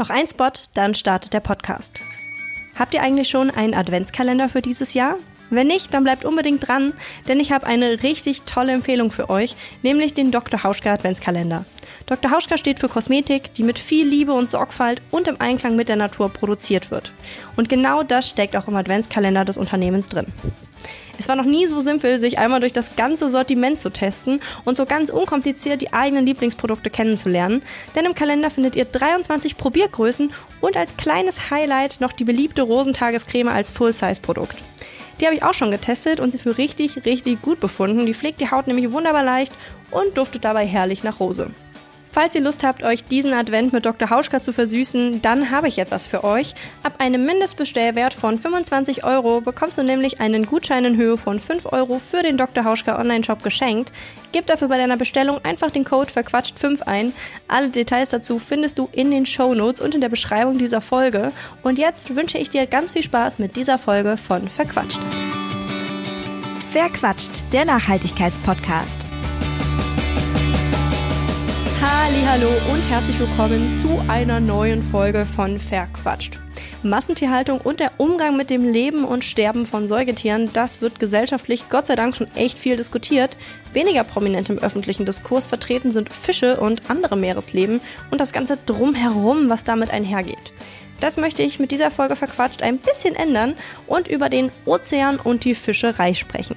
Noch ein Spot, dann startet der Podcast. Habt ihr eigentlich schon einen Adventskalender für dieses Jahr? Wenn nicht, dann bleibt unbedingt dran, denn ich habe eine richtig tolle Empfehlung für euch, nämlich den Dr. Hauschka Adventskalender. Dr. Hauschka steht für Kosmetik, die mit viel Liebe und Sorgfalt und im Einklang mit der Natur produziert wird. Und genau das steckt auch im Adventskalender des Unternehmens drin. Es war noch nie so simpel, sich einmal durch das ganze Sortiment zu testen und so ganz unkompliziert die eigenen Lieblingsprodukte kennenzulernen. Denn im Kalender findet ihr 23 Probiergrößen und als kleines Highlight noch die beliebte Rosentagescreme als Full-Size-Produkt. Die habe ich auch schon getestet und sie für richtig, richtig gut befunden. Die pflegt die Haut nämlich wunderbar leicht und duftet dabei herrlich nach Rose. Falls ihr Lust habt, euch diesen Advent mit Dr. Hauschka zu versüßen, dann habe ich etwas für euch. Ab einem Mindestbestellwert von 25 Euro bekommst du nämlich einen Gutschein in Höhe von 5 Euro für den Dr. Hauschka Online-Shop geschenkt. Gib dafür bei deiner Bestellung einfach den Code verquatscht5 ein. Alle Details dazu findest du in den Show Notes und in der Beschreibung dieser Folge. Und jetzt wünsche ich dir ganz viel Spaß mit dieser Folge von Verquatscht. Verquatscht, der Nachhaltigkeitspodcast. Hallo und herzlich willkommen zu einer neuen Folge von Verquatscht. Massentierhaltung und der Umgang mit dem Leben und Sterben von Säugetieren, das wird gesellschaftlich Gott sei Dank schon echt viel diskutiert. Weniger prominent im öffentlichen Diskurs vertreten sind Fische und andere Meeresleben und das ganze drumherum, was damit einhergeht. Das möchte ich mit dieser Folge verquatscht ein bisschen ändern und über den Ozean und die Fischerei sprechen.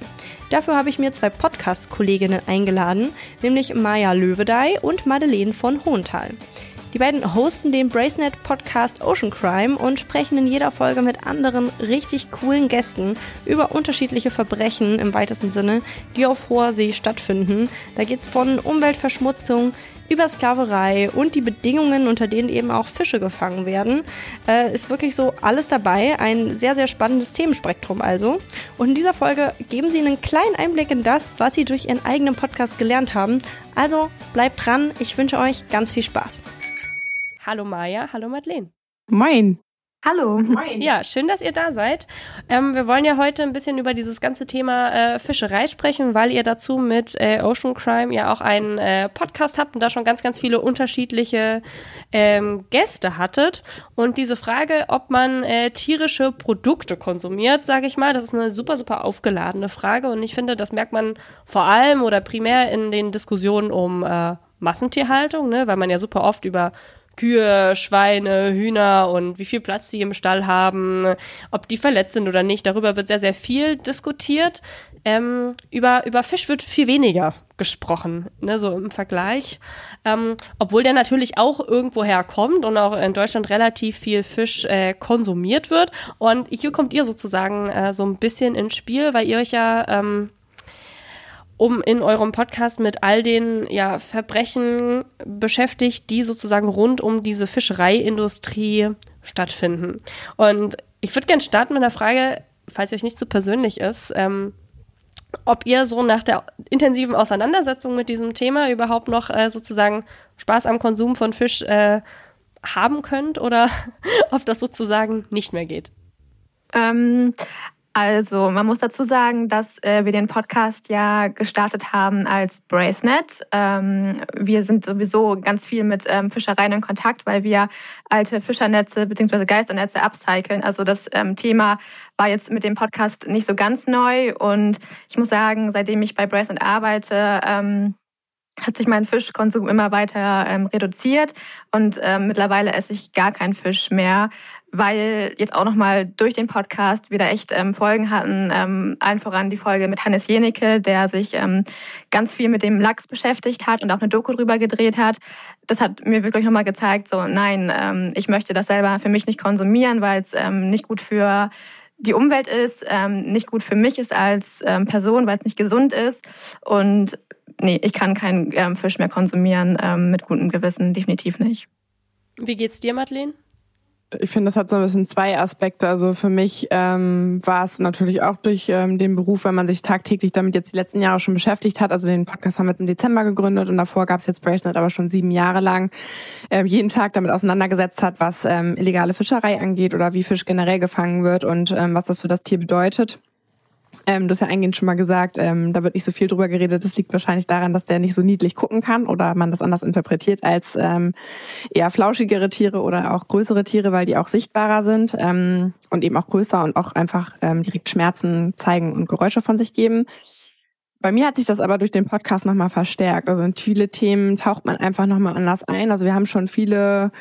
Dafür habe ich mir zwei Podcast-Kolleginnen eingeladen, nämlich Maja Löwedey und Madeleine von Hohenthal. Die beiden hosten den Bracenet Podcast Ocean Crime und sprechen in jeder Folge mit anderen richtig coolen Gästen über unterschiedliche Verbrechen im weitesten Sinne, die auf hoher See stattfinden. Da geht es von Umweltverschmutzung über Sklaverei und die Bedingungen, unter denen eben auch Fische gefangen werden. Äh, ist wirklich so alles dabei. Ein sehr, sehr spannendes Themenspektrum also. Und in dieser Folge geben sie einen kleinen Einblick in das, was sie durch ihren eigenen Podcast gelernt haben. Also bleibt dran. Ich wünsche euch ganz viel Spaß. Hallo Maja, hallo Madeleine. Moin. Hallo. Moin. Ja, schön, dass ihr da seid. Ähm, wir wollen ja heute ein bisschen über dieses ganze Thema äh, Fischerei sprechen, weil ihr dazu mit äh, Ocean Crime ja auch einen äh, Podcast habt und da schon ganz, ganz viele unterschiedliche ähm, Gäste hattet. Und diese Frage, ob man äh, tierische Produkte konsumiert, sage ich mal, das ist eine super, super aufgeladene Frage. Und ich finde, das merkt man vor allem oder primär in den Diskussionen um äh, Massentierhaltung, ne, weil man ja super oft über Kühe, Schweine, Hühner und wie viel Platz die im Stall haben, ob die verletzt sind oder nicht. Darüber wird sehr, sehr viel diskutiert. Ähm, über, über Fisch wird viel weniger gesprochen, ne, so im Vergleich. Ähm, obwohl der natürlich auch irgendwo herkommt und auch in Deutschland relativ viel Fisch äh, konsumiert wird. Und hier kommt ihr sozusagen äh, so ein bisschen ins Spiel, weil ihr euch ja ähm, um in eurem Podcast mit all den ja, Verbrechen beschäftigt, die sozusagen rund um diese Fischereiindustrie stattfinden. Und ich würde gerne starten mit einer Frage, falls euch nicht zu so persönlich ist, ähm, ob ihr so nach der intensiven Auseinandersetzung mit diesem Thema überhaupt noch äh, sozusagen Spaß am Konsum von Fisch äh, haben könnt oder ob das sozusagen nicht mehr geht. Ähm, also, man muss dazu sagen, dass äh, wir den Podcast ja gestartet haben als Bracenet. Ähm, wir sind sowieso ganz viel mit ähm, Fischereien in Kontakt, weil wir alte Fischernetze bzw. Geisternetze upcyclen. Also das ähm, Thema war jetzt mit dem Podcast nicht so ganz neu. Und ich muss sagen, seitdem ich bei Bracenet arbeite, ähm, hat sich mein Fischkonsum immer weiter ähm, reduziert und ähm, mittlerweile esse ich gar keinen Fisch mehr, weil jetzt auch nochmal durch den Podcast wieder echt ähm, Folgen hatten. Ähm, allen voran die Folge mit Hannes Jenicke, der sich ähm, ganz viel mit dem Lachs beschäftigt hat und auch eine Doku drüber gedreht hat. Das hat mir wirklich nochmal gezeigt, so nein, ähm, ich möchte das selber für mich nicht konsumieren, weil es ähm, nicht gut für die Umwelt ist, ähm, nicht gut für mich ist als ähm, Person, weil es nicht gesund ist. Und nee, ich kann keinen ähm, Fisch mehr konsumieren ähm, mit gutem Gewissen, definitiv nicht. Wie geht's dir, Madeleine? Ich finde, das hat so ein bisschen zwei Aspekte. Also für mich ähm, war es natürlich auch durch ähm, den Beruf, wenn man sich tagtäglich damit jetzt die letzten Jahre schon beschäftigt hat. Also den Podcast haben wir jetzt im Dezember gegründet und davor gab es jetzt Bracelet aber schon sieben Jahre lang. Ähm, jeden Tag damit auseinandergesetzt hat, was ähm, illegale Fischerei angeht oder wie Fisch generell gefangen wird und ähm, was das für das Tier bedeutet. Ähm, du hast ja eingehend schon mal gesagt, ähm, da wird nicht so viel drüber geredet. Das liegt wahrscheinlich daran, dass der nicht so niedlich gucken kann oder man das anders interpretiert als ähm, eher flauschigere Tiere oder auch größere Tiere, weil die auch sichtbarer sind ähm, und eben auch größer und auch einfach ähm, direkt Schmerzen zeigen und Geräusche von sich geben. Bei mir hat sich das aber durch den Podcast nochmal verstärkt. Also in viele Themen taucht man einfach nochmal anders ein. Also wir haben schon viele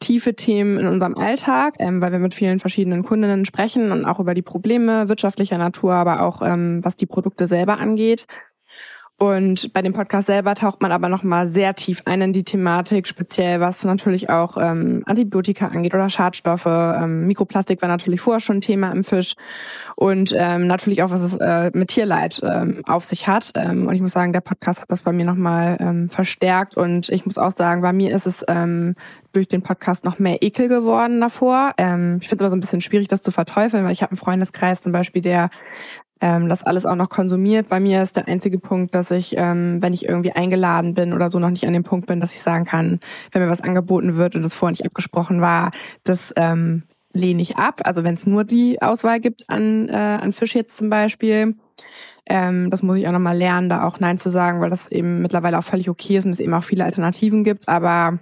tiefe Themen in unserem Alltag, ähm, weil wir mit vielen verschiedenen Kundinnen sprechen und auch über die Probleme wirtschaftlicher Natur, aber auch ähm, was die Produkte selber angeht. Und bei dem Podcast selber taucht man aber nochmal sehr tief ein in die Thematik, speziell was natürlich auch ähm, Antibiotika angeht oder Schadstoffe. Ähm, Mikroplastik war natürlich vorher schon ein Thema im Fisch und ähm, natürlich auch, was es äh, mit Tierleid ähm, auf sich hat. Ähm, und ich muss sagen, der Podcast hat das bei mir nochmal ähm, verstärkt und ich muss auch sagen, bei mir ist es ähm, durch den Podcast noch mehr Ekel geworden davor. Ähm, ich finde es aber so ein bisschen schwierig, das zu verteufeln, weil ich habe einen Freundeskreis zum Beispiel, der ähm, das alles auch noch konsumiert. Bei mir ist der einzige Punkt, dass ich, ähm, wenn ich irgendwie eingeladen bin oder so, noch nicht an dem Punkt bin, dass ich sagen kann, wenn mir was angeboten wird und das vorher nicht abgesprochen war, das ähm, lehne ich ab. Also wenn es nur die Auswahl gibt an, äh, an Fisch jetzt zum Beispiel. Ähm, das muss ich auch nochmal lernen, da auch Nein zu sagen, weil das eben mittlerweile auch völlig okay ist und es eben auch viele Alternativen gibt. Aber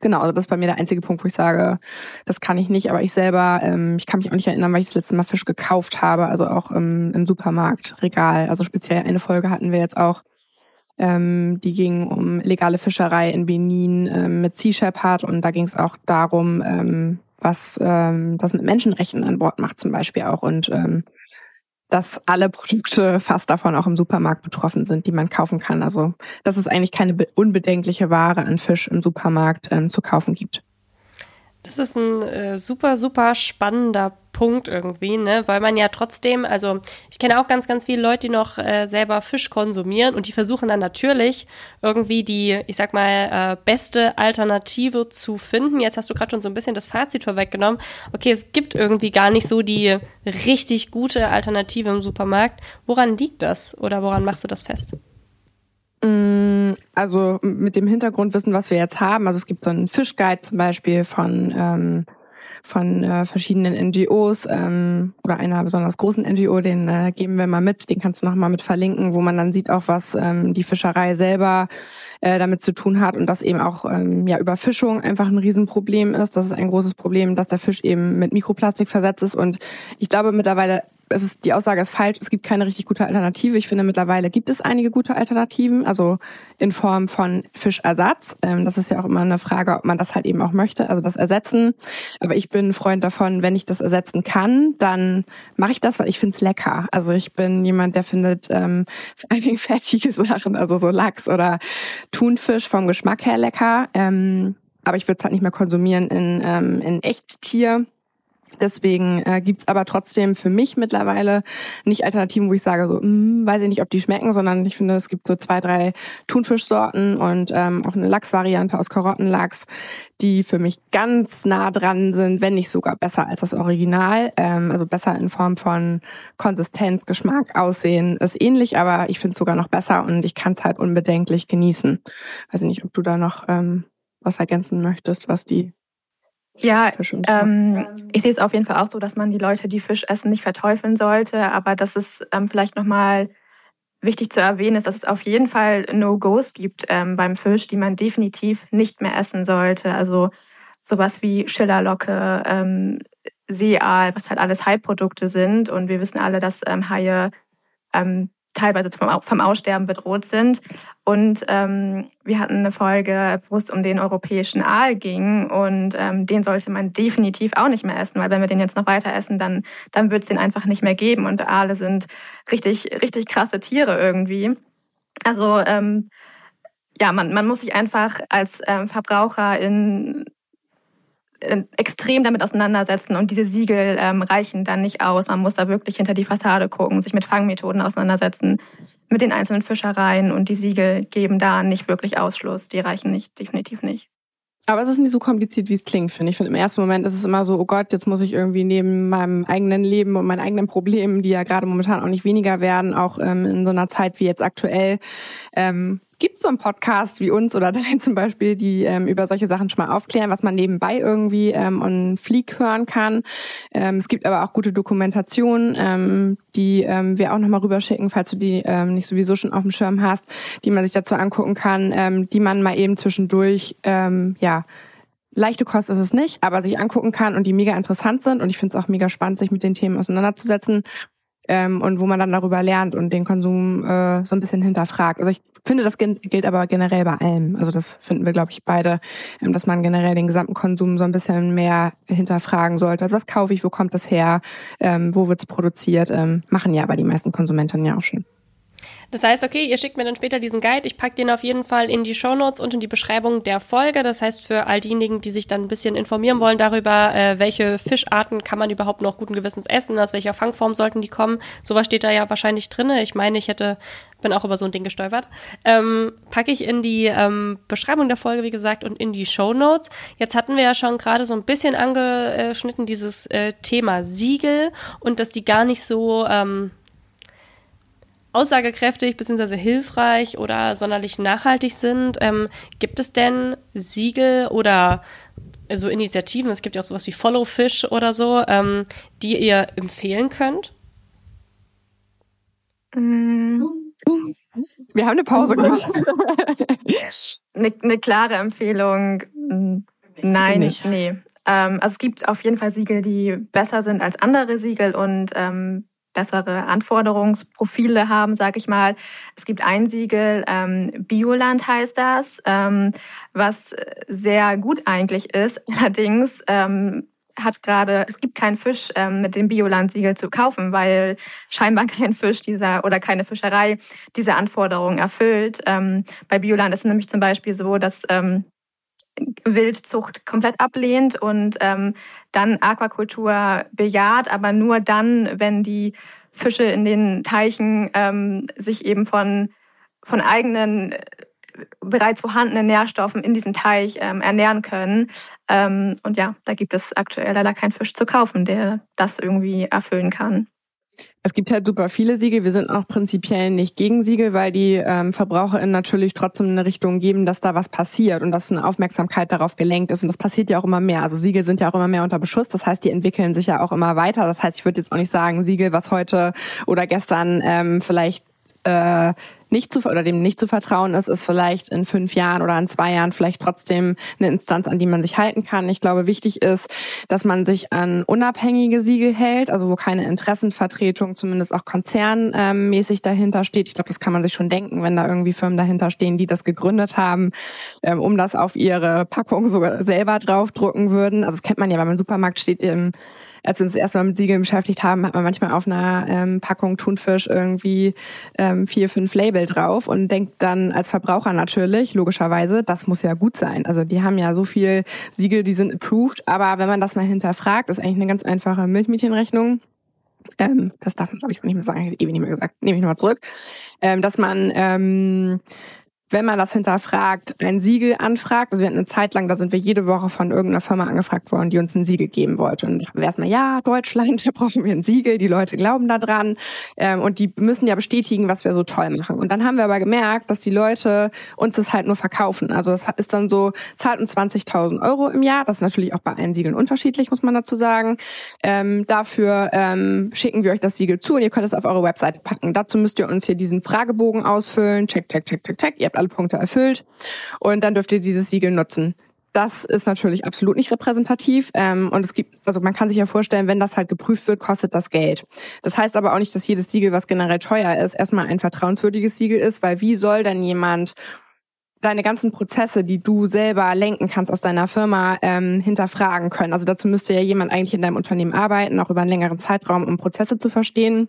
Genau, also das ist bei mir der einzige Punkt, wo ich sage, das kann ich nicht, aber ich selber, ähm, ich kann mich auch nicht erinnern, weil ich das letzte Mal Fisch gekauft habe, also auch im, im Supermarktregal. Also speziell eine Folge hatten wir jetzt auch, ähm, die ging um legale Fischerei in Benin ähm, mit Sea Shepherd. Und da ging es auch darum, ähm, was ähm, das mit Menschenrechten an Bord macht zum Beispiel auch. Und ähm, dass alle Produkte fast davon auch im Supermarkt betroffen sind, die man kaufen kann. Also dass es eigentlich keine unbedenkliche Ware an Fisch im Supermarkt ähm, zu kaufen gibt. Das ist ein äh, super, super spannender Punkt irgendwie, ne? Weil man ja trotzdem, also ich kenne auch ganz, ganz viele Leute, die noch äh, selber Fisch konsumieren und die versuchen dann natürlich irgendwie die, ich sag mal, äh, beste Alternative zu finden. Jetzt hast du gerade schon so ein bisschen das Fazit vorweggenommen. Okay, es gibt irgendwie gar nicht so die richtig gute Alternative im Supermarkt. Woran liegt das oder woran machst du das fest? Mm, also mit dem Hintergrundwissen, was wir jetzt haben, also es gibt so einen Fischguide zum Beispiel von ähm, von äh, verschiedenen NGOs ähm, oder einer besonders großen NGO, den äh, geben wir mal mit, den kannst du noch mal mit verlinken, wo man dann sieht auch, was ähm, die Fischerei selber äh, damit zu tun hat. Und dass eben auch ähm, ja Überfischung einfach ein Riesenproblem ist. Das ist ein großes Problem, dass der Fisch eben mit Mikroplastik versetzt ist. Und ich glaube mittlerweile es ist, die Aussage ist falsch, es gibt keine richtig gute Alternative. Ich finde, mittlerweile gibt es einige gute Alternativen, also in Form von Fischersatz. Ähm, das ist ja auch immer eine Frage, ob man das halt eben auch möchte, also das Ersetzen. Aber ich bin ein Freund davon, wenn ich das ersetzen kann, dann mache ich das, weil ich finde es lecker. Also ich bin jemand, der findet ähm, vor allen Dingen fertige Sachen, also so Lachs oder Thunfisch vom Geschmack her lecker. Ähm, aber ich würde es halt nicht mehr konsumieren in, ähm, in Echttier. Deswegen äh, gibt's aber trotzdem für mich mittlerweile nicht Alternativen, wo ich sage, so, mh, hm, weiß ich nicht, ob die schmecken, sondern ich finde, es gibt so zwei, drei Thunfischsorten und ähm, auch eine Lachsvariante aus Karottenlachs, die für mich ganz nah dran sind, wenn nicht sogar besser als das Original. Ähm, also besser in Form von Konsistenz, Geschmack, Aussehen. Ist ähnlich, aber ich finde es sogar noch besser und ich kann es halt unbedenklich genießen. Weiß ich nicht, ob du da noch ähm, was ergänzen möchtest, was die ja, ähm, ich sehe es auf jeden Fall auch so, dass man die Leute, die Fisch essen, nicht verteufeln sollte. Aber dass es ähm, vielleicht nochmal wichtig zu erwähnen ist, dass es auf jeden Fall No-Gos gibt ähm, beim Fisch, die man definitiv nicht mehr essen sollte. Also sowas wie Schillerlocke, ähm, Seeaal, was halt alles Haiprodukte sind. Und wir wissen alle, dass ähm, Haie ähm, teilweise vom, vom Aussterben bedroht sind. Und ähm, wir hatten eine Folge, wo es um den europäischen Aal ging und ähm, den sollte man definitiv auch nicht mehr essen, weil wenn wir den jetzt noch weiter essen, dann, dann wird es den einfach nicht mehr geben. Und Aale sind richtig, richtig krasse Tiere irgendwie. Also ähm, ja, man, man muss sich einfach als ähm, Verbraucher in extrem damit auseinandersetzen und diese Siegel ähm, reichen dann nicht aus. Man muss da wirklich hinter die Fassade gucken, sich mit Fangmethoden auseinandersetzen, mit den einzelnen Fischereien und die Siegel geben da nicht wirklich Ausschluss. Die reichen nicht, definitiv nicht. Aber es ist nicht so kompliziert, wie es klingt, finde ich. Finde im ersten Moment ist es immer so, oh Gott, jetzt muss ich irgendwie neben meinem eigenen Leben und meinen eigenen Problemen, die ja gerade momentan auch nicht weniger werden, auch ähm, in so einer Zeit wie jetzt aktuell, ähm, gibt so einen Podcast wie uns oder dein zum Beispiel, die ähm, über solche Sachen schon mal aufklären, was man nebenbei irgendwie ähm, on Fleek hören kann. Ähm, es gibt aber auch gute Dokumentationen, ähm, die ähm, wir auch nochmal rüberschicken, falls du die ähm, nicht sowieso schon auf dem Schirm hast, die man sich dazu angucken kann, ähm, die man mal eben zwischendurch, ähm, ja, leichte Kost ist es nicht, aber sich angucken kann und die mega interessant sind. Und ich finde es auch mega spannend, sich mit den Themen auseinanderzusetzen ähm, und wo man dann darüber lernt und den Konsum äh, so ein bisschen hinterfragt. Also ich finde, das gilt aber generell bei allem. Also das finden wir, glaube ich, beide, ähm, dass man generell den gesamten Konsum so ein bisschen mehr hinterfragen sollte. Also was kaufe ich, wo kommt das her, ähm, wo wird's produziert, ähm, machen ja aber die meisten Konsumenten ja auch schon. Das heißt, okay, ihr schickt mir dann später diesen Guide. Ich packe den auf jeden Fall in die Show Notes und in die Beschreibung der Folge. Das heißt, für all diejenigen, die sich dann ein bisschen informieren wollen darüber, äh, welche Fischarten kann man überhaupt noch guten Gewissens essen, aus welcher Fangform sollten die kommen. Sowas steht da ja wahrscheinlich drinne. Ich meine, ich hätte, bin auch über so ein Ding gestolpert. Ähm, packe ich in die ähm, Beschreibung der Folge, wie gesagt, und in die Show Notes. Jetzt hatten wir ja schon gerade so ein bisschen angeschnitten, dieses äh, Thema Siegel und dass die gar nicht so, ähm, aussagekräftig bzw. hilfreich oder sonderlich nachhaltig sind. Ähm, gibt es denn Siegel oder so Initiativen, es gibt ja auch sowas wie Follow Fish oder so, ähm, die ihr empfehlen könnt? Mm. Wir haben eine Pause gemacht. eine, eine klare Empfehlung. Nein, Nicht. nee. Ähm, also es gibt auf jeden Fall Siegel, die besser sind als andere Siegel und ähm, bessere Anforderungsprofile haben, sage ich mal. Es gibt ein Siegel, ähm, Bioland heißt das, ähm, was sehr gut eigentlich ist. Allerdings ähm, hat gerade, es gibt keinen Fisch ähm, mit dem Bioland-Siegel zu kaufen, weil scheinbar kein Fisch dieser oder keine Fischerei diese Anforderungen erfüllt. Ähm, bei Bioland ist es nämlich zum Beispiel so, dass ähm, Wildzucht komplett ablehnt und ähm, dann Aquakultur bejaht, aber nur dann, wenn die Fische in den Teichen ähm, sich eben von, von eigenen äh, bereits vorhandenen Nährstoffen in diesem Teich ähm, ernähren können. Ähm, und ja, da gibt es aktuell leider keinen Fisch zu kaufen, der das irgendwie erfüllen kann. Es gibt halt super viele Siegel. Wir sind auch prinzipiell nicht gegen Siegel, weil die ähm, VerbraucherInnen natürlich trotzdem eine Richtung geben, dass da was passiert und dass eine Aufmerksamkeit darauf gelenkt ist. Und das passiert ja auch immer mehr. Also Siegel sind ja auch immer mehr unter Beschuss. Das heißt, die entwickeln sich ja auch immer weiter. Das heißt, ich würde jetzt auch nicht sagen, Siegel, was heute oder gestern ähm, vielleicht äh, nicht zu oder dem nicht zu vertrauen ist, ist vielleicht in fünf Jahren oder in zwei Jahren vielleicht trotzdem eine Instanz, an die man sich halten kann. Ich glaube, wichtig ist, dass man sich an unabhängige Siegel hält, also wo keine Interessenvertretung, zumindest auch konzernmäßig dahinter steht. Ich glaube, das kann man sich schon denken, wenn da irgendwie Firmen dahinter stehen, die das gegründet haben, ähm, um das auf ihre Packung sogar selber draufdrucken würden. Also das kennt man ja, wenn man im Supermarkt steht, im als wir uns erstmal mit Siegeln beschäftigt haben, hat man manchmal auf einer ähm, Packung Thunfisch irgendwie ähm, vier, fünf Label drauf und denkt dann als Verbraucher natürlich, logischerweise, das muss ja gut sein. Also die haben ja so viel Siegel, die sind approved, aber wenn man das mal hinterfragt, ist eigentlich eine ganz einfache Milchmädchenrechnung. Ähm, das darf man, glaube ich, nicht mehr sagen, ich ewig nicht mehr gesagt, nehme ich nochmal zurück, ähm, dass man ähm, wenn man das hinterfragt, ein Siegel anfragt. Also wir hatten eine Zeit lang, da sind wir jede Woche von irgendeiner Firma angefragt worden, die uns ein Siegel geben wollte. Und wir erstmal, ja, Deutschland, da brauchen wir ein Siegel, die Leute glauben da dran. Ähm, und die müssen ja bestätigen, was wir so toll machen. Und dann haben wir aber gemerkt, dass die Leute uns das halt nur verkaufen. Also das ist dann so, zahlt uns 20.000 Euro im Jahr. Das ist natürlich auch bei allen Siegeln unterschiedlich, muss man dazu sagen. Ähm, dafür ähm, schicken wir euch das Siegel zu und ihr könnt es auf eure Webseite packen. Dazu müsst ihr uns hier diesen Fragebogen ausfüllen. Check, check, check, check, check. Ihr alle Punkte erfüllt und dann dürft ihr dieses Siegel nutzen. Das ist natürlich absolut nicht repräsentativ. Ähm, und es gibt, also man kann sich ja vorstellen, wenn das halt geprüft wird, kostet das Geld. Das heißt aber auch nicht, dass jedes Siegel, was generell teuer ist, erstmal ein vertrauenswürdiges Siegel ist, weil wie soll denn jemand deine ganzen Prozesse, die du selber lenken kannst aus deiner Firma, ähm, hinterfragen können. Also dazu müsste ja jemand eigentlich in deinem Unternehmen arbeiten, auch über einen längeren Zeitraum, um Prozesse zu verstehen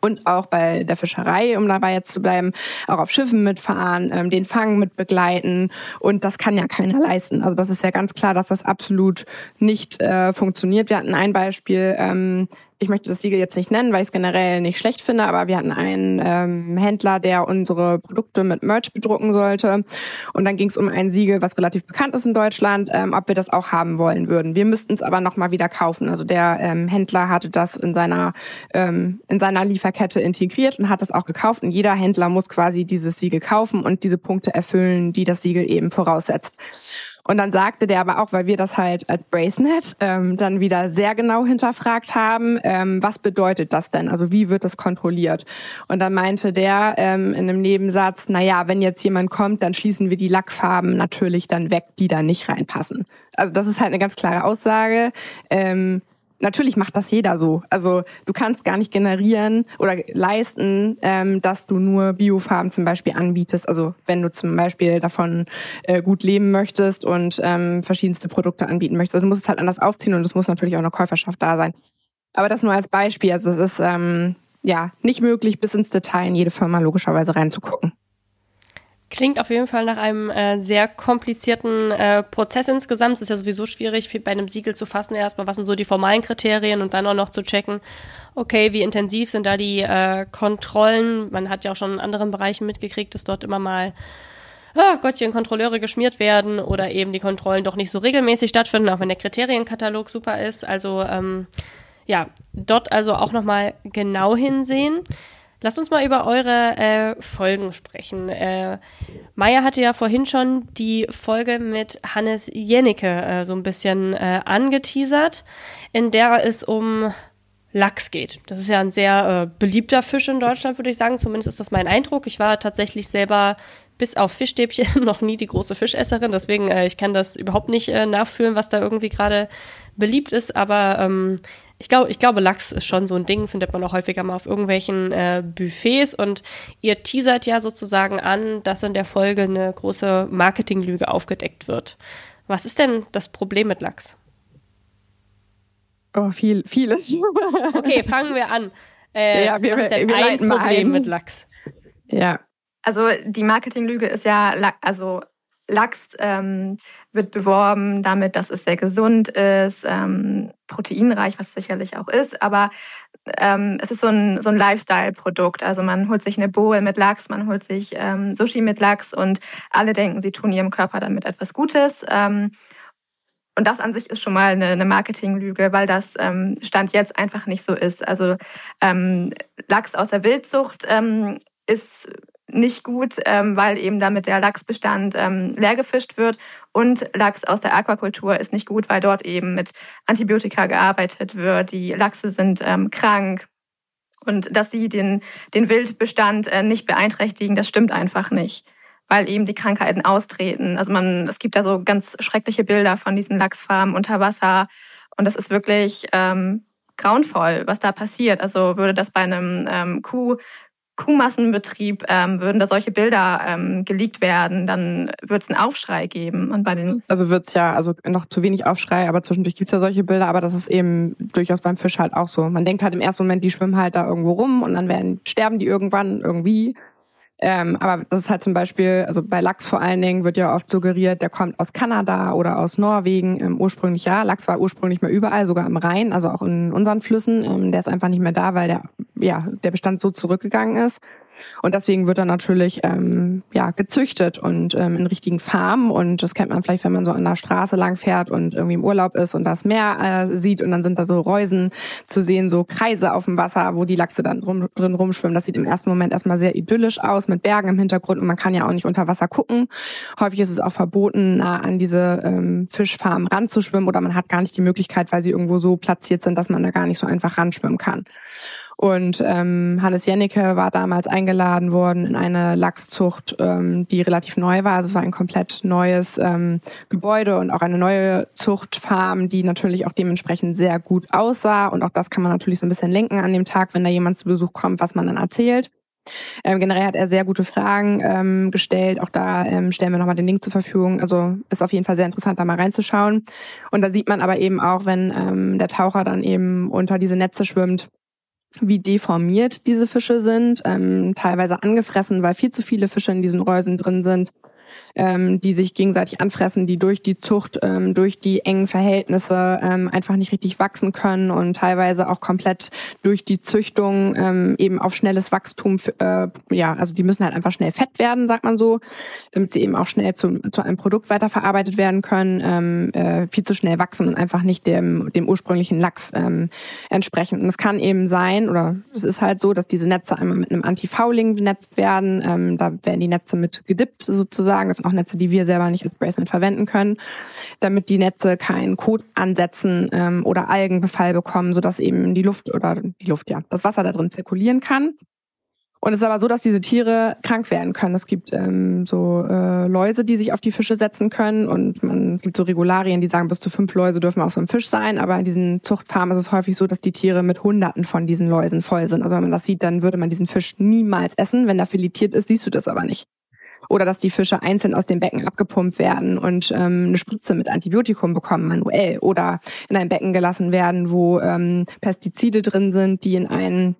und auch bei der Fischerei, um dabei jetzt zu bleiben, auch auf Schiffen mitfahren, ähm, den Fang mit begleiten und das kann ja keiner leisten. Also das ist ja ganz klar, dass das absolut nicht äh, funktioniert. Wir hatten ein Beispiel, ähm, ich möchte das Siegel jetzt nicht nennen, weil ich es generell nicht schlecht finde, aber wir hatten einen ähm, Händler, der unsere Produkte mit Merch bedrucken sollte. Und dann ging es um ein Siegel, was relativ bekannt ist in Deutschland, ähm, ob wir das auch haben wollen würden. Wir müssten es aber nochmal wieder kaufen. Also der ähm, Händler hatte das in seiner, ähm, in seiner Lieferkette integriert und hat es auch gekauft. Und jeder Händler muss quasi dieses Siegel kaufen und diese Punkte erfüllen, die das Siegel eben voraussetzt. Und dann sagte der aber auch, weil wir das halt als Bracenet ähm, dann wieder sehr genau hinterfragt haben, ähm, was bedeutet das denn? Also wie wird das kontrolliert? Und dann meinte der ähm, in einem Nebensatz, na ja, wenn jetzt jemand kommt, dann schließen wir die Lackfarben natürlich dann weg, die da nicht reinpassen. Also das ist halt eine ganz klare Aussage. Ähm, natürlich macht das jeder so. Also du kannst gar nicht generieren oder leisten, ähm, dass du nur Biofarben zum Beispiel anbietest. Also wenn du zum Beispiel davon äh, gut leben möchtest und ähm, verschiedenste Produkte anbieten möchtest. Also du musst es halt anders aufziehen und es muss natürlich auch eine Käuferschaft da sein. Aber das nur als Beispiel. Also es ist ähm, ja nicht möglich, bis ins Detail in jede Firma logischerweise reinzugucken. Klingt auf jeden Fall nach einem äh, sehr komplizierten äh, Prozess insgesamt. Es ist ja sowieso schwierig, bei einem Siegel zu fassen, erstmal, was sind so die formalen Kriterien und dann auch noch zu checken, okay, wie intensiv sind da die äh, Kontrollen. Man hat ja auch schon in anderen Bereichen mitgekriegt, dass dort immer mal oh Gottchen, Kontrolleure geschmiert werden oder eben die Kontrollen doch nicht so regelmäßig stattfinden, auch wenn der Kriterienkatalog super ist. Also ähm, ja, dort also auch nochmal genau hinsehen. Lasst uns mal über eure äh, Folgen sprechen. Äh, Maya hatte ja vorhin schon die Folge mit Hannes Jennecke äh, so ein bisschen äh, angeteasert, in der es um Lachs geht. Das ist ja ein sehr äh, beliebter Fisch in Deutschland, würde ich sagen. Zumindest ist das mein Eindruck. Ich war tatsächlich selber bis auf Fischstäbchen noch nie die große Fischesserin. Deswegen, äh, ich kann das überhaupt nicht äh, nachfühlen, was da irgendwie gerade beliebt ist. Aber ähm, ich glaube, ich glaube, Lachs ist schon so ein Ding, findet man auch häufiger mal auf irgendwelchen äh, Buffets und ihr teasert ja sozusagen an, dass in der Folge eine große Marketinglüge aufgedeckt wird. Was ist denn das Problem mit Lachs? Oh, viel, vieles. okay, fangen wir an. Äh, ja, wir, was ist denn wir ein Problem mit Lachs? Ja. Also die Marketinglüge ist ja, also Lachs ähm, wird beworben damit, dass es sehr gesund ist, ähm, proteinreich, was sicherlich auch ist, aber ähm, es ist so ein, so ein Lifestyle-Produkt. Also man holt sich eine Bowl mit Lachs, man holt sich ähm, Sushi mit Lachs und alle denken, sie tun ihrem Körper damit etwas Gutes. Ähm, und das an sich ist schon mal eine, eine Marketinglüge, weil das ähm, Stand jetzt einfach nicht so ist. Also ähm, Lachs aus der Wildzucht ähm, ist nicht gut, ähm, weil eben damit der Lachsbestand ähm, leer gefischt wird. Und Lachs aus der Aquakultur ist nicht gut, weil dort eben mit Antibiotika gearbeitet wird. Die Lachse sind ähm, krank. Und dass sie den, den Wildbestand äh, nicht beeinträchtigen, das stimmt einfach nicht, weil eben die Krankheiten austreten. Also man, es gibt da so ganz schreckliche Bilder von diesen Lachsfarmen unter Wasser. Und das ist wirklich ähm, grauenvoll, was da passiert. Also würde das bei einem ähm, Kuh Kuhmassenbetrieb ähm, würden da solche Bilder ähm, geleakt werden, dann wird es einen Aufschrei geben. Und bei den also wird es ja, also noch zu wenig Aufschrei, aber zwischendurch gibt es ja solche Bilder, aber das ist eben durchaus beim Fisch halt auch so. Man denkt halt im ersten Moment, die schwimmen halt da irgendwo rum und dann werden, sterben die irgendwann irgendwie. Ähm, aber das ist halt zum Beispiel, also bei Lachs vor allen Dingen wird ja oft suggeriert, der kommt aus Kanada oder aus Norwegen. Ähm, ursprünglich ja, Lachs war ursprünglich mal überall, sogar am Rhein, also auch in unseren Flüssen. Ähm, der ist einfach nicht mehr da, weil der, ja, der Bestand so zurückgegangen ist. Und deswegen wird er natürlich ähm, ja, gezüchtet und ähm, in richtigen Farmen. Und das kennt man vielleicht, wenn man so an der Straße lang fährt und irgendwie im Urlaub ist und das Meer äh, sieht und dann sind da so Reusen zu sehen, so Kreise auf dem Wasser, wo die Lachse dann rum, drin rumschwimmen. Das sieht im ersten Moment erstmal sehr idyllisch aus mit Bergen im Hintergrund und man kann ja auch nicht unter Wasser gucken. Häufig ist es auch verboten, nah an diese ähm, Fischfarmen ranzuschwimmen oder man hat gar nicht die Möglichkeit, weil sie irgendwo so platziert sind, dass man da gar nicht so einfach ranschwimmen kann. Und ähm, Hannes Jennecke war damals eingeladen worden in eine Lachszucht, ähm, die relativ neu war. Also es war ein komplett neues ähm, Gebäude und auch eine neue Zuchtfarm, die natürlich auch dementsprechend sehr gut aussah. Und auch das kann man natürlich so ein bisschen lenken an dem Tag, wenn da jemand zu Besuch kommt, was man dann erzählt. Ähm, generell hat er sehr gute Fragen ähm, gestellt. Auch da ähm, stellen wir nochmal den Link zur Verfügung. Also ist auf jeden Fall sehr interessant, da mal reinzuschauen. Und da sieht man aber eben auch, wenn ähm, der Taucher dann eben unter diese Netze schwimmt, wie deformiert diese Fische sind, ähm, teilweise angefressen, weil viel zu viele Fische in diesen Reusen drin sind. Ähm, die sich gegenseitig anfressen, die durch die Zucht, ähm, durch die engen Verhältnisse ähm, einfach nicht richtig wachsen können und teilweise auch komplett durch die Züchtung ähm, eben auf schnelles Wachstum, äh, ja, also die müssen halt einfach schnell fett werden, sagt man so, damit sie eben auch schnell zu, zu einem Produkt weiterverarbeitet werden können, ähm, äh, viel zu schnell wachsen und einfach nicht dem, dem ursprünglichen Lachs ähm, entsprechen. Und es kann eben sein, oder es ist halt so, dass diese Netze einmal mit einem Anti-Fouling benetzt werden. Ähm, da werden die Netze mit gedippt sozusagen. Das auch Netze, die wir selber nicht als Bracelet verwenden können, damit die Netze keinen Kot ansetzen ähm, oder Algenbefall bekommen, sodass eben die Luft oder die Luft, ja, das Wasser da drin zirkulieren kann. Und es ist aber so, dass diese Tiere krank werden können. Es gibt ähm, so äh, Läuse, die sich auf die Fische setzen können und man gibt so Regularien, die sagen, bis zu fünf Läuse dürfen auf so einem Fisch sein. Aber in diesen Zuchtfarmen ist es häufig so, dass die Tiere mit Hunderten von diesen Läusen voll sind. Also wenn man das sieht, dann würde man diesen Fisch niemals essen. Wenn er filetiert ist, siehst du das aber nicht. Oder dass die Fische einzeln aus dem Becken abgepumpt werden und ähm, eine Spritze mit Antibiotikum bekommen, manuell. Oder in ein Becken gelassen werden, wo ähm, Pestizide drin sind, die in einen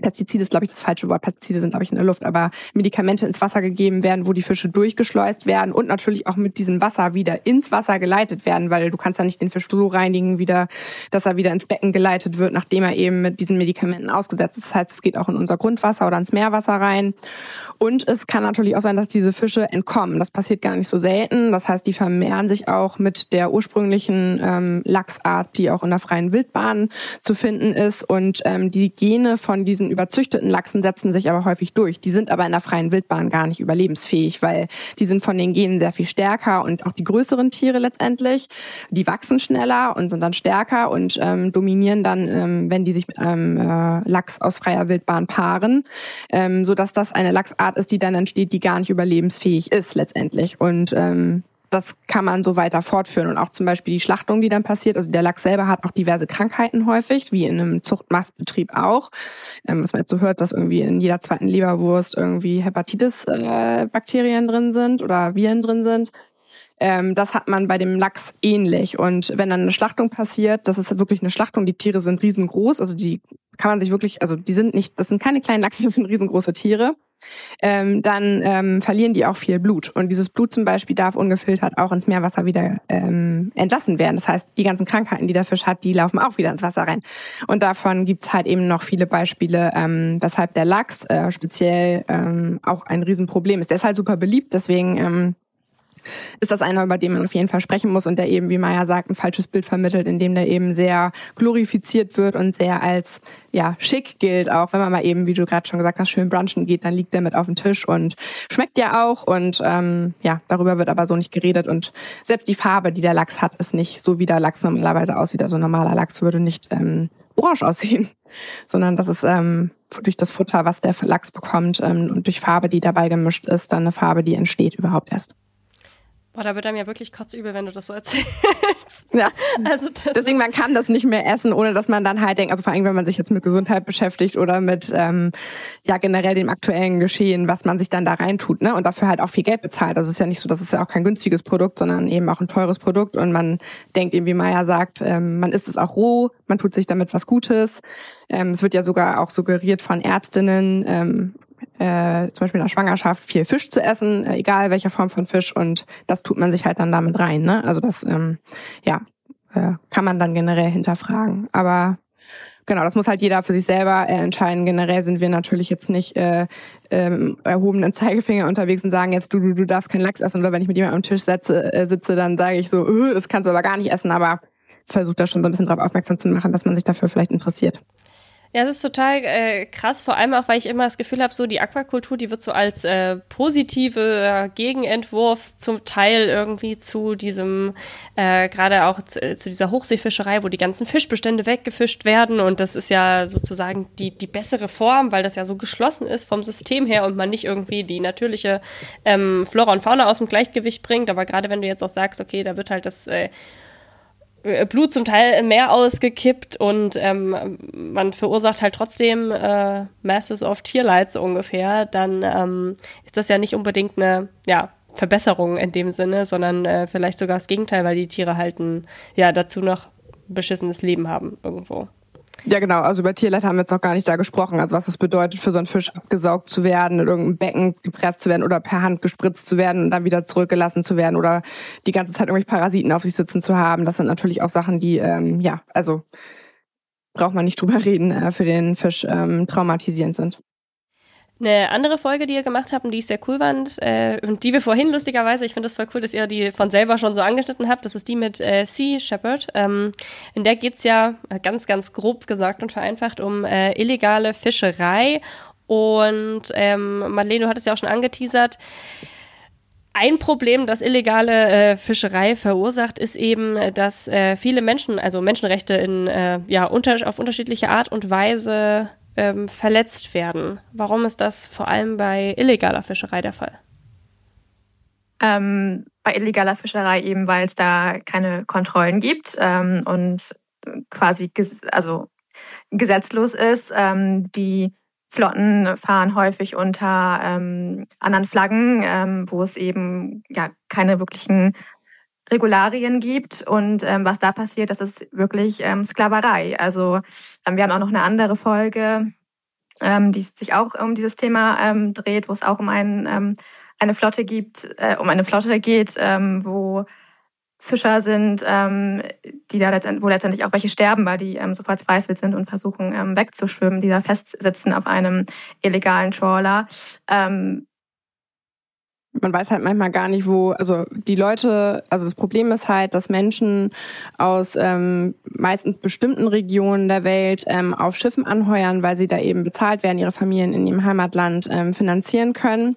Pestizide ist, glaube ich, das falsche Wort. Pestizide sind, glaube ich, in der Luft, aber Medikamente ins Wasser gegeben werden, wo die Fische durchgeschleust werden und natürlich auch mit diesem Wasser wieder ins Wasser geleitet werden, weil du kannst ja nicht den Fisch so reinigen, wieder, dass er wieder ins Becken geleitet wird, nachdem er eben mit diesen Medikamenten ausgesetzt ist. Das heißt, es geht auch in unser Grundwasser oder ins Meerwasser rein. Und es kann natürlich auch sein, dass diese Fische entkommen. Das passiert gar nicht so selten. Das heißt, die vermehren sich auch mit der ursprünglichen ähm, Lachsart, die auch in der freien Wildbahn zu finden ist. Und ähm, die Gene von diesen überzüchteten Lachsen setzen sich aber häufig durch. Die sind aber in der freien Wildbahn gar nicht überlebensfähig, weil die sind von den Genen sehr viel stärker und auch die größeren Tiere letztendlich, die wachsen schneller und sind dann stärker und ähm, dominieren dann, ähm, wenn die sich mit einem äh, Lachs aus freier Wildbahn paaren, ähm, so dass das eine Lachsart ist, die dann entsteht, die gar nicht überlebensfähig ist letztendlich. Und ähm, das kann man so weiter fortführen. Und auch zum Beispiel die Schlachtung, die dann passiert. Also der Lachs selber hat auch diverse Krankheiten häufig, wie in einem Zuchtmastbetrieb auch. Ähm, was man jetzt so hört, dass irgendwie in jeder zweiten Leberwurst irgendwie Hepatitis-Bakterien äh, drin sind oder Viren drin sind. Ähm, das hat man bei dem Lachs ähnlich. Und wenn dann eine Schlachtung passiert, das ist wirklich eine Schlachtung, die Tiere sind riesengroß, also die kann man sich wirklich, also die sind nicht, das sind keine kleinen Lachse, das sind riesengroße Tiere ähm, dann ähm, verlieren die auch viel Blut. Und dieses Blut zum Beispiel darf ungefiltert auch ins Meerwasser wieder ähm, entlassen werden. Das heißt, die ganzen Krankheiten, die der Fisch hat, die laufen auch wieder ins Wasser rein. Und davon gibt's halt eben noch viele Beispiele, ähm, weshalb der Lachs äh, speziell ähm, auch ein Riesenproblem ist. Der ist halt super beliebt, deswegen ähm, ist das einer, über den man auf jeden Fall sprechen muss und der eben, wie Maya sagt, ein falsches Bild vermittelt, indem der eben sehr glorifiziert wird und sehr als ja schick gilt, auch wenn man mal eben, wie du gerade schon gesagt hast, schön brunchen geht, dann liegt der mit auf dem Tisch und schmeckt ja auch und ähm, ja, darüber wird aber so nicht geredet und selbst die Farbe, die der Lachs hat, ist nicht so, wie der Lachs normalerweise aussieht. Also normaler Lachs würde nicht ähm, orange aussehen, sondern das ist ähm, durch das Futter, was der Lachs bekommt ähm, und durch Farbe, die dabei gemischt ist, dann eine Farbe, die entsteht überhaupt erst. Boah, da wird einem ja wirklich kotzübel, wenn du das so erzählst. Ja. Also Deswegen, man kann das nicht mehr essen, ohne dass man dann halt denkt, also vor allem, wenn man sich jetzt mit Gesundheit beschäftigt oder mit ähm, ja generell dem aktuellen Geschehen, was man sich dann da reintut, ne? Und dafür halt auch viel Geld bezahlt. Also es ist ja nicht so, dass es ja auch kein günstiges Produkt, sondern eben auch ein teures Produkt und man denkt eben, wie Maya sagt, ähm, man isst es auch roh, man tut sich damit was Gutes. Ähm, es wird ja sogar auch suggeriert von Ärztinnen, ähm, äh, zum Beispiel in der Schwangerschaft viel Fisch zu essen, äh, egal welcher Form von Fisch und das tut man sich halt dann damit rein. Ne? Also das ähm, ja äh, kann man dann generell hinterfragen. Aber genau, das muss halt jeder für sich selber äh, entscheiden. Generell sind wir natürlich jetzt nicht äh, ähm, erhobenen Zeigefinger unterwegs und sagen jetzt du du du darfst keinen Lachs essen oder wenn ich mit jemandem am Tisch setze, äh, sitze, dann sage ich so, äh, das kannst du aber gar nicht essen. Aber versucht da schon so ein bisschen drauf aufmerksam zu machen, dass man sich dafür vielleicht interessiert. Ja, es ist total äh, krass, vor allem auch, weil ich immer das Gefühl habe, so die Aquakultur, die wird so als äh, positive Gegenentwurf zum Teil irgendwie zu diesem, äh, gerade auch zu, äh, zu, dieser Hochseefischerei, wo die ganzen Fischbestände weggefischt werden. Und das ist ja sozusagen die, die bessere Form, weil das ja so geschlossen ist vom System her und man nicht irgendwie die natürliche ähm, Flora und Fauna aus dem Gleichgewicht bringt, aber gerade wenn du jetzt auch sagst, okay, da wird halt das äh, Blut zum Teil mehr ausgekippt und ähm, man verursacht halt trotzdem äh, Masses of Tierleid so ungefähr, dann ähm, ist das ja nicht unbedingt eine ja, Verbesserung in dem Sinne, sondern äh, vielleicht sogar das Gegenteil, weil die Tiere halt ein, ja dazu noch beschissenes Leben haben irgendwo. Ja, genau. Also über Tierleid haben wir jetzt noch gar nicht da gesprochen. Also was das bedeutet, für so einen Fisch abgesaugt zu werden, in irgendein Becken gepresst zu werden oder per Hand gespritzt zu werden und dann wieder zurückgelassen zu werden oder die ganze Zeit irgendwelche Parasiten auf sich sitzen zu haben. Das sind natürlich auch Sachen, die, ähm, ja, also braucht man nicht drüber reden, äh, für den Fisch ähm, traumatisierend sind. Eine andere Folge, die ihr gemacht habt und die ich sehr cool fand äh, und die wir vorhin lustigerweise, ich finde das voll cool, dass ihr die von selber schon so angeschnitten habt, das ist die mit äh, Sea Shepherd. Ähm, in der geht's ja äh, ganz, ganz grob gesagt und vereinfacht um äh, illegale Fischerei. Und ähm, Madeleine, du hattest ja auch schon angeteasert, ein Problem, das illegale äh, Fischerei verursacht, ist eben, dass äh, viele Menschen, also Menschenrechte in äh, ja unter, auf unterschiedliche Art und Weise ähm, verletzt werden. Warum ist das vor allem bei illegaler Fischerei der Fall? Ähm, bei illegaler Fischerei eben, weil es da keine Kontrollen gibt ähm, und quasi ges also gesetzlos ist. Ähm, die Flotten fahren häufig unter ähm, anderen Flaggen, ähm, wo es eben ja keine wirklichen Regularien gibt. Und ähm, was da passiert, das ist wirklich ähm, Sklaverei. Also ähm, wir haben auch noch eine andere Folge, ähm, die sich auch um dieses Thema ähm, dreht, wo es auch um ein, ähm, eine Flotte gibt, äh, um eine Flotte geht, ähm, wo Fischer sind, ähm, die da letztendlich, wo letztendlich auch welche sterben, weil die ähm, so verzweifelt sind und versuchen ähm, wegzuschwimmen, die da festsitzen auf einem illegalen Trawler. Ähm, man weiß halt manchmal gar nicht, wo, also die Leute, also das Problem ist halt, dass Menschen aus ähm, meistens bestimmten Regionen der Welt ähm, auf Schiffen anheuern, weil sie da eben bezahlt werden, ihre Familien in ihrem Heimatland ähm, finanzieren können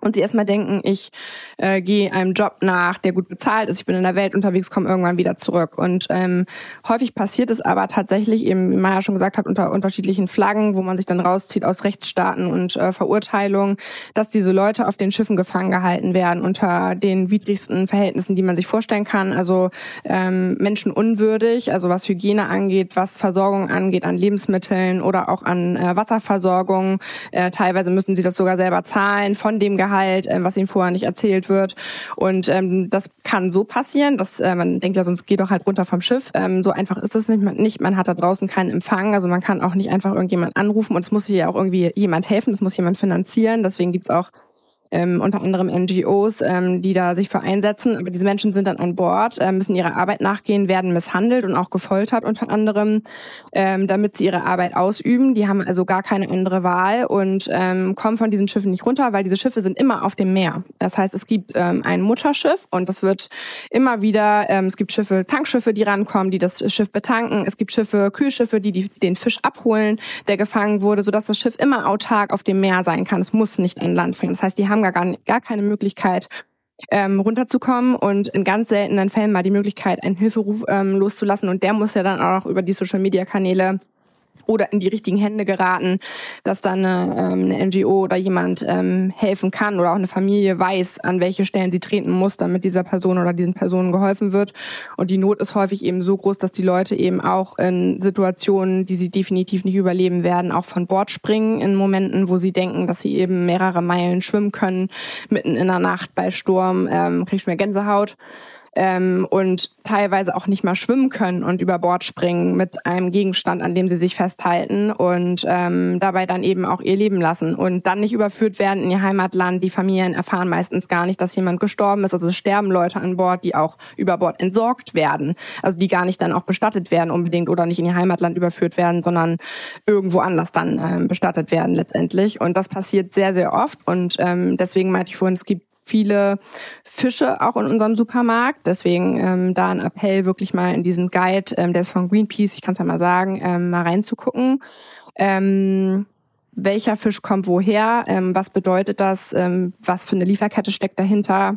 und sie erstmal denken, ich äh, gehe einem Job nach, der gut bezahlt ist, ich bin in der Welt unterwegs, komme irgendwann wieder zurück. Und ähm, häufig passiert es aber tatsächlich eben, wie Maya schon gesagt hat, unter unterschiedlichen Flaggen, wo man sich dann rauszieht aus Rechtsstaaten und äh, Verurteilungen, dass diese Leute auf den Schiffen gefangen gehalten werden unter den widrigsten Verhältnissen, die man sich vorstellen kann. Also ähm, menschenunwürdig, also was Hygiene angeht, was Versorgung angeht an Lebensmitteln oder auch an äh, Wasserversorgung. Äh, teilweise müssen sie das sogar selber zahlen von dem Gehalt Gehalt, ähm, was ihnen vorher nicht erzählt wird. Und ähm, das kann so passieren, dass äh, man denkt ja, sonst geht doch halt runter vom Schiff. Ähm, so einfach ist es nicht. Man, hat da draußen keinen Empfang. Also man kann auch nicht einfach irgendjemand anrufen und es muss hier auch irgendwie jemand helfen, es muss jemand finanzieren. Deswegen gibt's auch ähm, unter anderem NGOs, ähm, die da sich für einsetzen. Aber diese Menschen sind dann an Bord, äh, müssen ihrer Arbeit nachgehen, werden misshandelt und auch gefoltert unter anderem, ähm, damit sie ihre Arbeit ausüben. Die haben also gar keine andere Wahl und ähm, kommen von diesen Schiffen nicht runter, weil diese Schiffe sind immer auf dem Meer. Das heißt, es gibt ähm, ein Mutterschiff und das wird immer wieder, ähm, es gibt Schiffe, Tankschiffe, die rankommen, die das Schiff betanken. Es gibt Schiffe, Kühlschiffe, die, die den Fisch abholen, der gefangen wurde, sodass das Schiff immer autark auf dem Meer sein kann. Es muss nicht an Land fahren. Das heißt, die haben haben gar, gar keine Möglichkeit, ähm, runterzukommen und in ganz seltenen Fällen mal die Möglichkeit, einen Hilferuf ähm, loszulassen. Und der muss ja dann auch über die Social-Media-Kanäle oder in die richtigen Hände geraten, dass dann eine, ähm, eine NGO oder jemand ähm, helfen kann oder auch eine Familie weiß, an welche Stellen sie treten muss, damit dieser Person oder diesen Personen geholfen wird. Und die Not ist häufig eben so groß, dass die Leute eben auch in Situationen, die sie definitiv nicht überleben werden, auch von Bord springen in Momenten, wo sie denken, dass sie eben mehrere Meilen schwimmen können, mitten in der Nacht bei Sturm, ähm, kriegst du mehr Gänsehaut ähm, und teilweise auch nicht mal schwimmen können und über Bord springen mit einem Gegenstand, an dem sie sich festhalten und ähm, dabei dann eben auch ihr Leben lassen und dann nicht überführt werden in ihr Heimatland. Die Familien erfahren meistens gar nicht, dass jemand gestorben ist. Also es sterben Leute an Bord, die auch über Bord entsorgt werden, also die gar nicht dann auch bestattet werden unbedingt oder nicht in ihr Heimatland überführt werden, sondern irgendwo anders dann ähm, bestattet werden letztendlich. Und das passiert sehr, sehr oft und ähm, deswegen meinte ich vorhin, es gibt viele Fische auch in unserem Supermarkt. Deswegen ähm, da ein Appell, wirklich mal in diesen Guide, ähm, der ist von Greenpeace, ich kann es ja mal sagen, ähm, mal reinzugucken. Ähm, welcher Fisch kommt woher? Ähm, was bedeutet das? Ähm, was für eine Lieferkette steckt dahinter?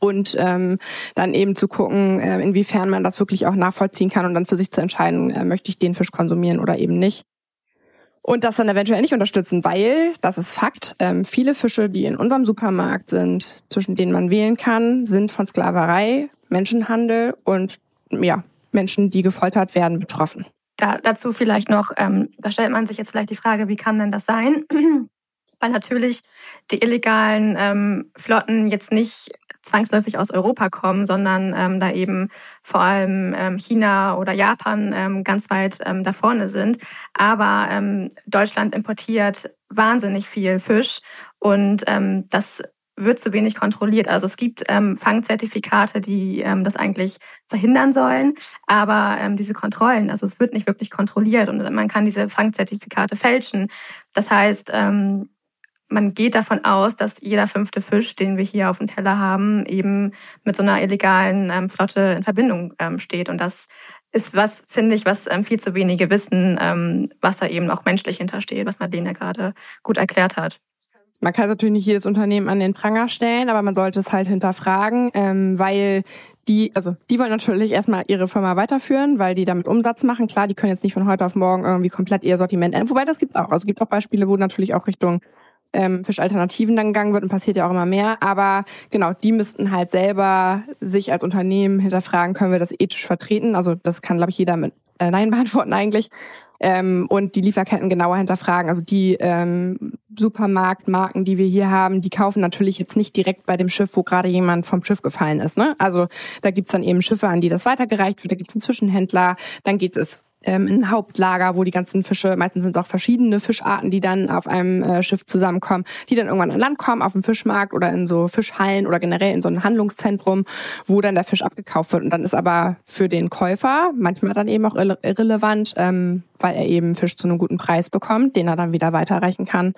und ähm, dann eben zu gucken, äh, inwiefern man das wirklich auch nachvollziehen kann und dann für sich zu entscheiden, äh, möchte ich den Fisch konsumieren oder eben nicht und das dann eventuell nicht unterstützen, weil, das ist Fakt, ähm, viele Fische, die in unserem Supermarkt sind, zwischen denen man wählen kann, sind von Sklaverei, Menschenhandel und ja, Menschen, die gefoltert werden, betroffen. Da, dazu vielleicht noch, ähm, da stellt man sich jetzt vielleicht die Frage, wie kann denn das sein? weil natürlich die illegalen ähm, Flotten jetzt nicht zwangsläufig aus Europa kommen, sondern ähm, da eben vor allem ähm, China oder Japan ähm, ganz weit ähm, da vorne sind. Aber ähm, Deutschland importiert wahnsinnig viel Fisch und ähm, das wird zu wenig kontrolliert. Also es gibt ähm, Fangzertifikate, die ähm, das eigentlich verhindern sollen, aber ähm, diese Kontrollen, also es wird nicht wirklich kontrolliert und man kann diese Fangzertifikate fälschen. Das heißt, ähm, man geht davon aus, dass jeder fünfte Fisch, den wir hier auf dem Teller haben, eben mit so einer illegalen ähm, Flotte in Verbindung ähm, steht. Und das ist was, finde ich, was ähm, viel zu wenige wissen, ähm, was da eben auch menschlich hintersteht, was Madeleine gerade gut erklärt hat. Man kann natürlich nicht jedes Unternehmen an den Pranger stellen, aber man sollte es halt hinterfragen, ähm, weil die, also die wollen natürlich erstmal ihre Firma weiterführen, weil die damit Umsatz machen. Klar, die können jetzt nicht von heute auf morgen irgendwie komplett ihr Sortiment ändern. Wobei das gibt's auch. Also es gibt auch Beispiele, wo natürlich auch Richtung ähm, Fischalternativen dann gegangen wird und passiert ja auch immer mehr. Aber genau, die müssten halt selber sich als Unternehmen hinterfragen, können wir das ethisch vertreten? Also das kann, glaube ich, jeder mit äh, Nein beantworten eigentlich. Ähm, und die Lieferketten genauer hinterfragen. Also die ähm, Supermarktmarken, die wir hier haben, die kaufen natürlich jetzt nicht direkt bei dem Schiff, wo gerade jemand vom Schiff gefallen ist. Ne? Also da gibt's dann eben Schiffe, an die das weitergereicht wird, da gibt's einen Zwischenhändler, dann geht es ähm, ein Hauptlager, wo die ganzen Fische, meistens sind es auch verschiedene Fischarten, die dann auf einem äh, Schiff zusammenkommen, die dann irgendwann an Land kommen, auf dem Fischmarkt oder in so Fischhallen oder generell in so ein Handlungszentrum, wo dann der Fisch abgekauft wird. Und dann ist aber für den Käufer manchmal dann eben auch irrelevant, ähm, weil er eben Fisch zu einem guten Preis bekommt, den er dann wieder weiterreichen kann,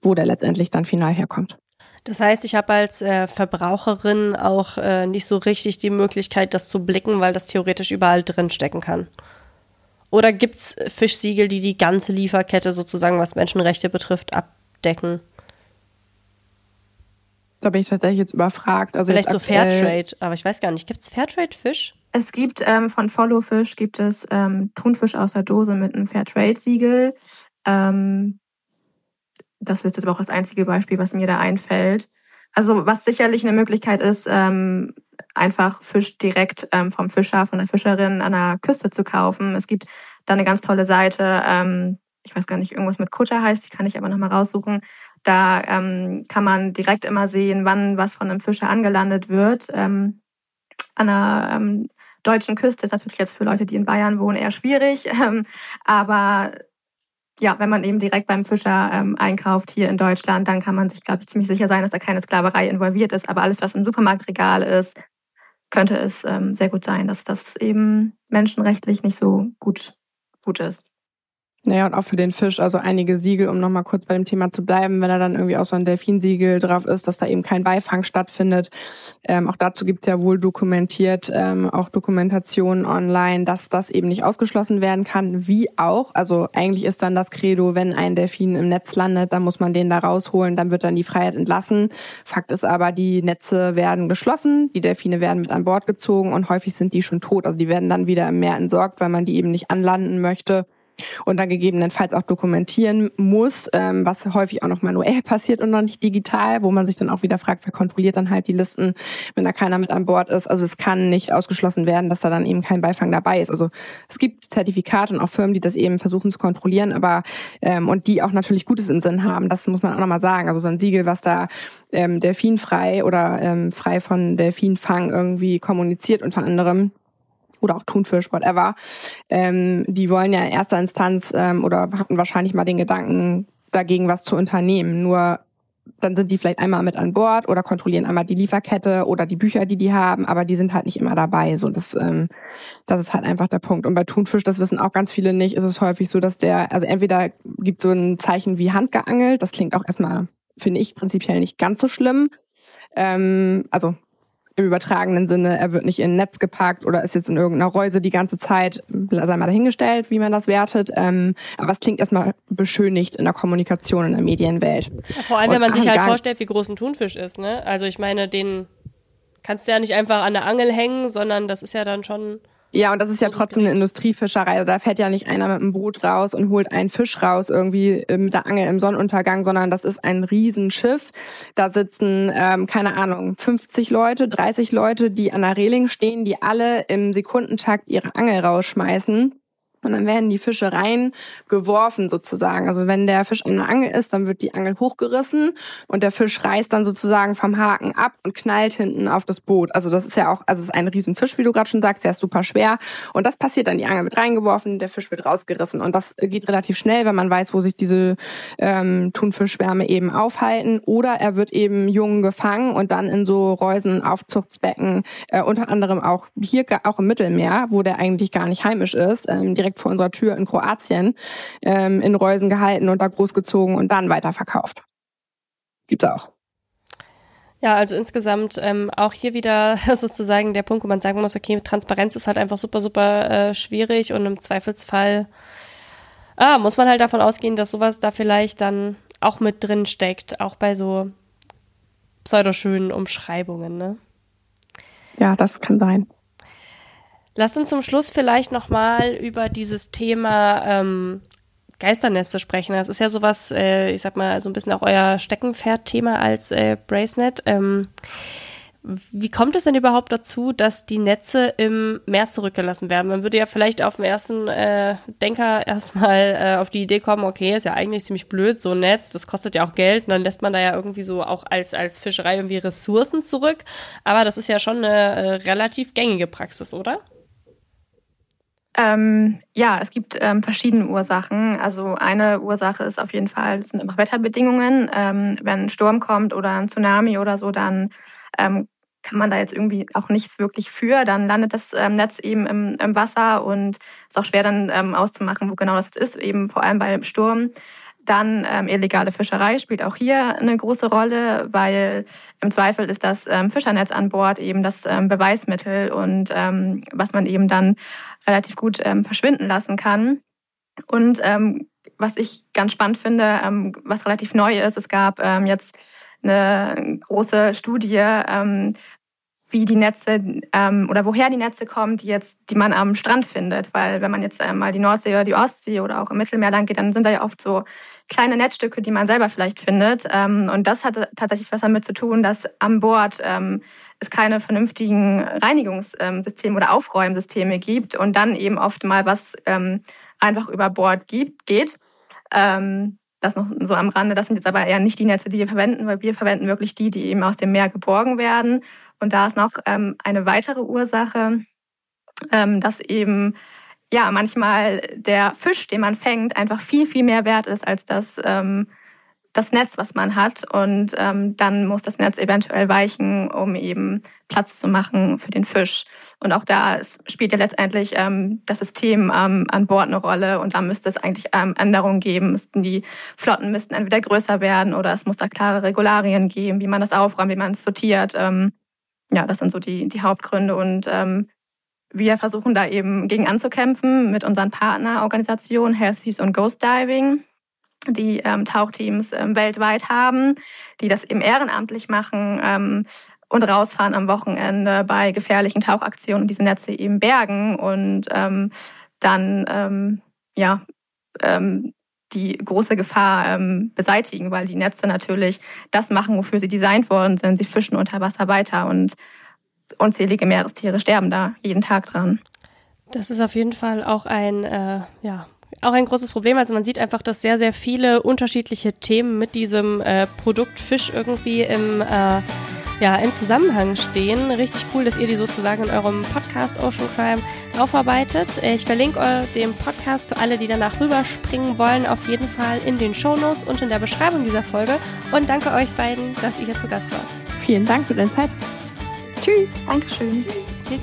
wo der letztendlich dann final herkommt. Das heißt, ich habe als äh, Verbraucherin auch äh, nicht so richtig die Möglichkeit, das zu blicken, weil das theoretisch überall drin stecken kann. Oder gibt es Fischsiegel, die die ganze Lieferkette sozusagen, was Menschenrechte betrifft, abdecken? Da bin ich tatsächlich jetzt überfragt. Also Vielleicht so Fairtrade, aber ich weiß gar nicht. Gibt es Fairtrade-Fisch? Es gibt ähm, von Follow Fish gibt es ähm, Thunfisch aus der Dose mit einem Fairtrade-Siegel. Ähm, das ist jetzt aber auch das einzige Beispiel, was mir da einfällt. Also was sicherlich eine Möglichkeit ist, ähm, einfach Fisch direkt ähm, vom Fischer, von der Fischerin an der Küste zu kaufen. Es gibt da eine ganz tolle Seite, ähm, ich weiß gar nicht, irgendwas mit Kutter heißt, die kann ich aber nochmal raussuchen. Da ähm, kann man direkt immer sehen, wann was von einem Fischer angelandet wird. Ähm, an der ähm, deutschen Küste ist natürlich jetzt für Leute, die in Bayern wohnen, eher schwierig. Ähm, aber ja, wenn man eben direkt beim Fischer ähm, einkauft hier in Deutschland, dann kann man sich, glaube ich, ziemlich sicher sein, dass da keine Sklaverei involviert ist. Aber alles, was im Supermarktregal ist, könnte es ähm, sehr gut sein, dass das eben menschenrechtlich nicht so gut, gut ist. Naja, und auch für den Fisch, also einige Siegel, um nochmal kurz bei dem Thema zu bleiben, wenn da dann irgendwie auch so ein Delfinsiegel drauf ist, dass da eben kein Beifang stattfindet. Ähm, auch dazu gibt's ja wohl dokumentiert, ähm, auch Dokumentationen online, dass das eben nicht ausgeschlossen werden kann, wie auch. Also eigentlich ist dann das Credo, wenn ein Delfin im Netz landet, dann muss man den da rausholen, dann wird dann die Freiheit entlassen. Fakt ist aber, die Netze werden geschlossen, die Delfine werden mit an Bord gezogen und häufig sind die schon tot. Also die werden dann wieder im Meer entsorgt, weil man die eben nicht anlanden möchte und dann gegebenenfalls auch dokumentieren muss, ähm, was häufig auch noch manuell passiert und noch nicht digital, wo man sich dann auch wieder fragt, wer kontrolliert dann halt die Listen, wenn da keiner mit an Bord ist. Also es kann nicht ausgeschlossen werden, dass da dann eben kein Beifang dabei ist. Also es gibt Zertifikate und auch Firmen, die das eben versuchen zu kontrollieren, aber ähm, und die auch natürlich Gutes im Sinn haben. Das muss man auch nochmal sagen. Also so ein Siegel, was da ähm, delfinfrei oder ähm, frei von Delfinfang irgendwie kommuniziert unter anderem oder auch Thunfisch, whatever, ähm, die wollen ja in erster Instanz ähm, oder hatten wahrscheinlich mal den Gedanken, dagegen was zu unternehmen. Nur dann sind die vielleicht einmal mit an Bord oder kontrollieren einmal die Lieferkette oder die Bücher, die die haben, aber die sind halt nicht immer dabei. So, das, ähm, das ist halt einfach der Punkt. Und bei Thunfisch, das wissen auch ganz viele nicht, ist es häufig so, dass der, also entweder gibt so ein Zeichen wie handgeangelt, das klingt auch erstmal, finde ich, prinzipiell nicht ganz so schlimm. Ähm, also im übertragenen Sinne, er wird nicht in ein Netz gepackt oder ist jetzt in irgendeiner Reuse die ganze Zeit, sei mal dahingestellt, wie man das wertet. Ähm, aber es klingt erstmal beschönigt in der Kommunikation in der Medienwelt. Ja, vor allem, Und wenn man sich halt vorstellt, wie groß ein Thunfisch ist. Ne? Also ich meine, den kannst du ja nicht einfach an der Angel hängen, sondern das ist ja dann schon ja, und das ist ja trotzdem eine Industriefischerei. Also da fährt ja nicht einer mit einem Boot raus und holt einen Fisch raus irgendwie äh, mit der Angel im Sonnenuntergang, sondern das ist ein Riesenschiff. Da sitzen, ähm, keine Ahnung, 50 Leute, 30 Leute, die an der Reling stehen, die alle im Sekundentakt ihre Angel rausschmeißen Und dann werden die Fische reingeworfen sozusagen. Also wenn der Fisch an der Angel ist, dann wird die Angel hochgerissen und der Fisch reißt dann sozusagen vom Haken ab und knallt hinten auf das Boot. Also das ist ja auch, also es ist ein Riesenfisch, wie du gerade schon sagst, der ist super schwer. Und das passiert dann, die Angel wird reingeworfen, der Fisch wird rausgerissen. Und das geht relativ schnell, wenn man weiß, wo sich diese ähm, Thunfischschwärme eben aufhalten. Oder er wird eben jung gefangen und dann in so Reusen, Aufzuchtsbecken, äh, unter anderem auch hier, auch im Mittelmeer, wo der eigentlich gar nicht heimisch ist, ähm, direkt direkt vor unserer Tür in Kroatien ähm, in Reusen gehalten und da großgezogen und dann weiterverkauft. Gibt's auch. Ja, also insgesamt ähm, auch hier wieder sozusagen der Punkt, wo man sagen muss, okay, Transparenz ist halt einfach super, super äh, schwierig und im Zweifelsfall ah, muss man halt davon ausgehen, dass sowas da vielleicht dann auch mit drin steckt, auch bei so pseudoschönen Umschreibungen, ne? Ja, das kann sein. Lasst uns zum Schluss vielleicht nochmal über dieses Thema ähm, Geisternetze sprechen. Das ist ja sowas, äh, ich sag mal, so ein bisschen auch euer Steckenpferd-Thema als äh, Bracenet. Ähm, wie kommt es denn überhaupt dazu, dass die Netze im Meer zurückgelassen werden? Man würde ja vielleicht auf den ersten äh, Denker erstmal äh, auf die Idee kommen, okay, ist ja eigentlich ziemlich blöd, so ein Netz, das kostet ja auch Geld und dann lässt man da ja irgendwie so auch als, als Fischerei irgendwie Ressourcen zurück. Aber das ist ja schon eine äh, relativ gängige Praxis, oder? Ähm, ja, es gibt ähm, verschiedene Ursachen. Also eine Ursache ist auf jeden Fall, sind immer Wetterbedingungen. Ähm, wenn ein Sturm kommt oder ein Tsunami oder so, dann ähm, kann man da jetzt irgendwie auch nichts wirklich für. Dann landet das ähm, Netz eben im, im Wasser und ist auch schwer dann ähm, auszumachen, wo genau das jetzt ist, eben vor allem beim Sturm. Dann ähm, illegale Fischerei spielt auch hier eine große Rolle, weil im Zweifel ist das ähm, Fischernetz an Bord eben das ähm, Beweismittel und ähm, was man eben dann relativ gut ähm, verschwinden lassen kann. Und ähm, was ich ganz spannend finde, ähm, was relativ neu ist, es gab ähm, jetzt eine große Studie, ähm, wie die Netze ähm, oder woher die Netze kommen, die jetzt, die man am Strand findet. Weil wenn man jetzt einmal die Nordsee oder die Ostsee oder auch im Mittelmeer lang geht, dann sind da ja oft so kleine Netzstücke, die man selber vielleicht findet. Ähm, und das hat tatsächlich was damit zu tun, dass an Bord ähm, es keine vernünftigen Reinigungssysteme oder Aufräumsysteme gibt und dann eben oft mal was ähm, einfach über Bord gibt, geht. Ähm, das noch so am Rande. Das sind jetzt aber eher nicht die Netze, die wir verwenden, weil wir verwenden wirklich die, die eben aus dem Meer geborgen werden. Und da ist noch ähm, eine weitere Ursache, ähm, dass eben ja manchmal der Fisch, den man fängt, einfach viel, viel mehr wert ist als das, ähm, das Netz, was man hat. Und ähm, dann muss das Netz eventuell weichen, um eben Platz zu machen für den Fisch. Und auch da spielt ja letztendlich ähm, das System ähm, an Bord eine Rolle. Und da müsste es eigentlich ähm, Änderungen geben. Müssten die Flotten müssten entweder größer werden oder es muss da klare Regularien geben, wie man das aufräumt, wie man es sortiert. Ähm, ja, das sind so die, die Hauptgründe. Und ähm, wir versuchen da eben gegen anzukämpfen mit unseren Partnerorganisationen Healthies und Ghost Diving die ähm, Tauchteams ähm, weltweit haben, die das eben ehrenamtlich machen ähm, und rausfahren am Wochenende bei gefährlichen Tauchaktionen und diese Netze eben bergen und ähm, dann ähm, ja ähm, die große Gefahr ähm, beseitigen, weil die Netze natürlich das machen, wofür sie designt worden sind. Sie fischen unter Wasser weiter und unzählige Meerestiere sterben da jeden Tag dran. Das ist auf jeden Fall auch ein äh, ja, auch ein großes Problem. Also man sieht einfach, dass sehr, sehr viele unterschiedliche Themen mit diesem äh, Produkt Fisch irgendwie im äh, ja, in Zusammenhang stehen. Richtig cool, dass ihr die sozusagen in eurem Podcast Ocean Crime aufarbeitet. Ich verlinke den Podcast für alle, die danach rüberspringen wollen, auf jeden Fall in den Show Notes und in der Beschreibung dieser Folge. Und danke euch beiden, dass ihr hier zu Gast wart. Vielen Dank für deine Zeit. Tschüss. Dankeschön. Tschüss.